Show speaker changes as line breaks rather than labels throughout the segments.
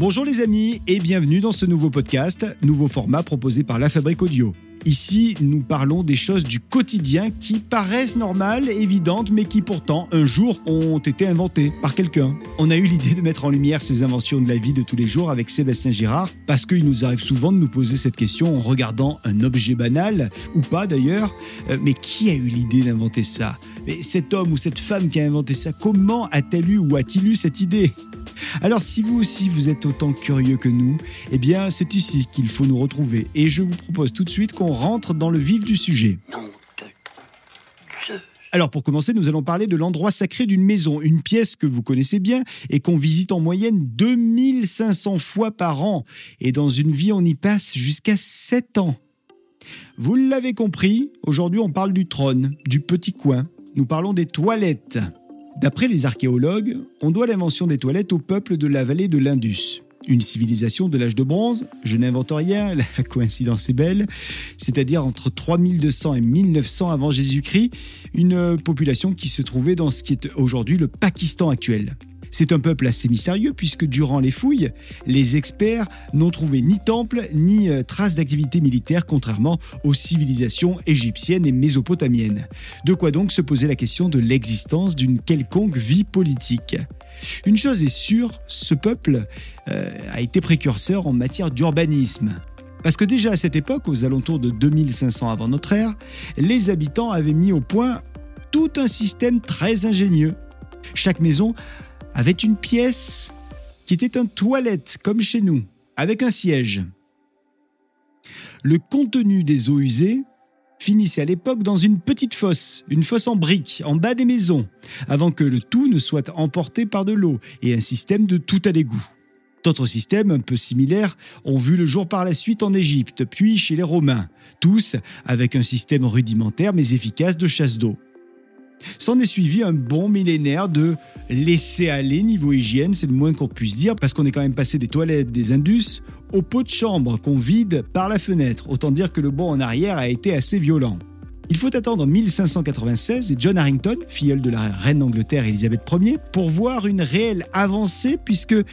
Bonjour les amis et bienvenue dans ce nouveau podcast, nouveau format proposé par La Fabrique Audio. Ici, nous parlons des choses du quotidien qui paraissent normales, évidentes, mais qui pourtant, un jour, ont été inventées par quelqu'un. On a eu l'idée de mettre en lumière ces inventions de la vie de tous les jours avec Sébastien Girard, parce qu'il nous arrive souvent de nous poser cette question en regardant un objet banal, ou pas d'ailleurs, euh, mais qui a eu l'idée d'inventer ça? Mais cet homme ou cette femme qui a inventé ça, comment a-t-elle eu ou a-t-il eu cette idée? Alors si vous aussi vous êtes autant curieux que nous, eh bien c'est ici qu'il faut nous retrouver et je vous propose tout de suite qu'on rentre dans le vif du sujet. Alors pour commencer, nous allons parler de l'endroit sacré d'une maison, une pièce que vous connaissez bien et qu'on visite en moyenne 2500 fois par an. Et dans une vie, on y passe jusqu'à 7 ans. Vous l'avez compris, aujourd'hui on parle du trône, du petit coin. Nous parlons des toilettes. D'après les archéologues, on doit l'invention des toilettes au peuple de la vallée de l'Indus. Une civilisation de l'âge de bronze, je n'invente rien, la coïncidence est belle, c'est-à-dire entre 3200 et 1900 avant Jésus-Christ, une population qui se trouvait dans ce qui est aujourd'hui le Pakistan actuel. C'est un peuple assez mystérieux puisque durant les fouilles, les experts n'ont trouvé ni temple ni euh, traces d'activité militaire contrairement aux civilisations égyptiennes et mésopotamiennes. De quoi donc se poser la question de l'existence d'une quelconque vie politique. Une chose est sûre, ce peuple euh, a été précurseur en matière d'urbanisme. Parce que déjà à cette époque, aux alentours de 2500 avant notre ère, les habitants avaient mis au point tout un système très ingénieux. Chaque maison avait une pièce qui était une toilette, comme chez nous, avec un siège. Le contenu des eaux usées finissait à l'époque dans une petite fosse, une fosse en briques, en bas des maisons, avant que le tout ne soit emporté par de l'eau et un système de tout à l'égout. D'autres systèmes un peu similaires ont vu le jour par la suite en Égypte, puis chez les Romains, tous avec un système rudimentaire mais efficace de chasse d'eau. S'en est suivi un bon millénaire de laisser aller niveau hygiène, c'est le moins qu'on puisse dire, parce qu'on est quand même passé des toilettes des Indus aux pots de chambre qu'on vide par la fenêtre. Autant dire que le bond en arrière a été assez violent. Il faut attendre 1596 et John Harrington, filleul de la reine d'Angleterre Elisabeth Ier, pour voir une réelle avancée, puisque euh,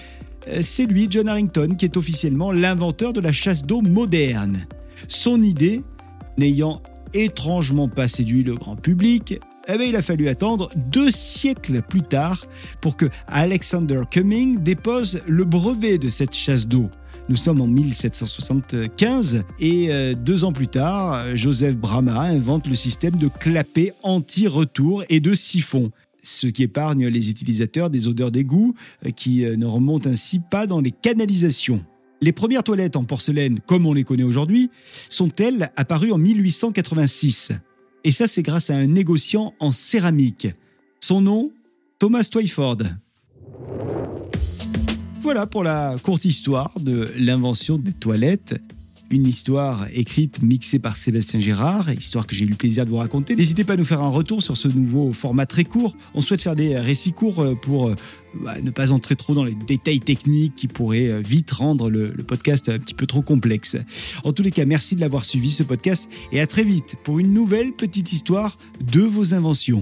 c'est lui, John Harrington, qui est officiellement l'inventeur de la chasse d'eau moderne. Son idée, n'ayant étrangement pas séduit le grand public, eh bien, il a fallu attendre deux siècles plus tard pour que Alexander Cumming dépose le brevet de cette chasse d'eau. Nous sommes en 1775 et euh, deux ans plus tard, Joseph Brahma invente le système de clapet anti-retour et de siphon ce qui épargne les utilisateurs des odeurs d'égout euh, qui euh, ne remontent ainsi pas dans les canalisations. Les premières toilettes en porcelaine, comme on les connaît aujourd'hui, sont-elles apparues en 1886 et ça, c'est grâce à un négociant en céramique. Son nom, Thomas Twyford. Voilà pour la courte histoire de l'invention des toilettes une histoire écrite, mixée par Sébastien Gérard, histoire que j'ai eu le plaisir de vous raconter. N'hésitez pas à nous faire un retour sur ce nouveau format très court. On souhaite faire des récits courts euh, pour euh, bah, ne pas entrer trop dans les détails techniques qui pourraient euh, vite rendre le, le, podcast un petit peu trop complexe. En tous les cas, merci de l'avoir suivi ce podcast et à très vite pour une nouvelle petite histoire de vos inventions.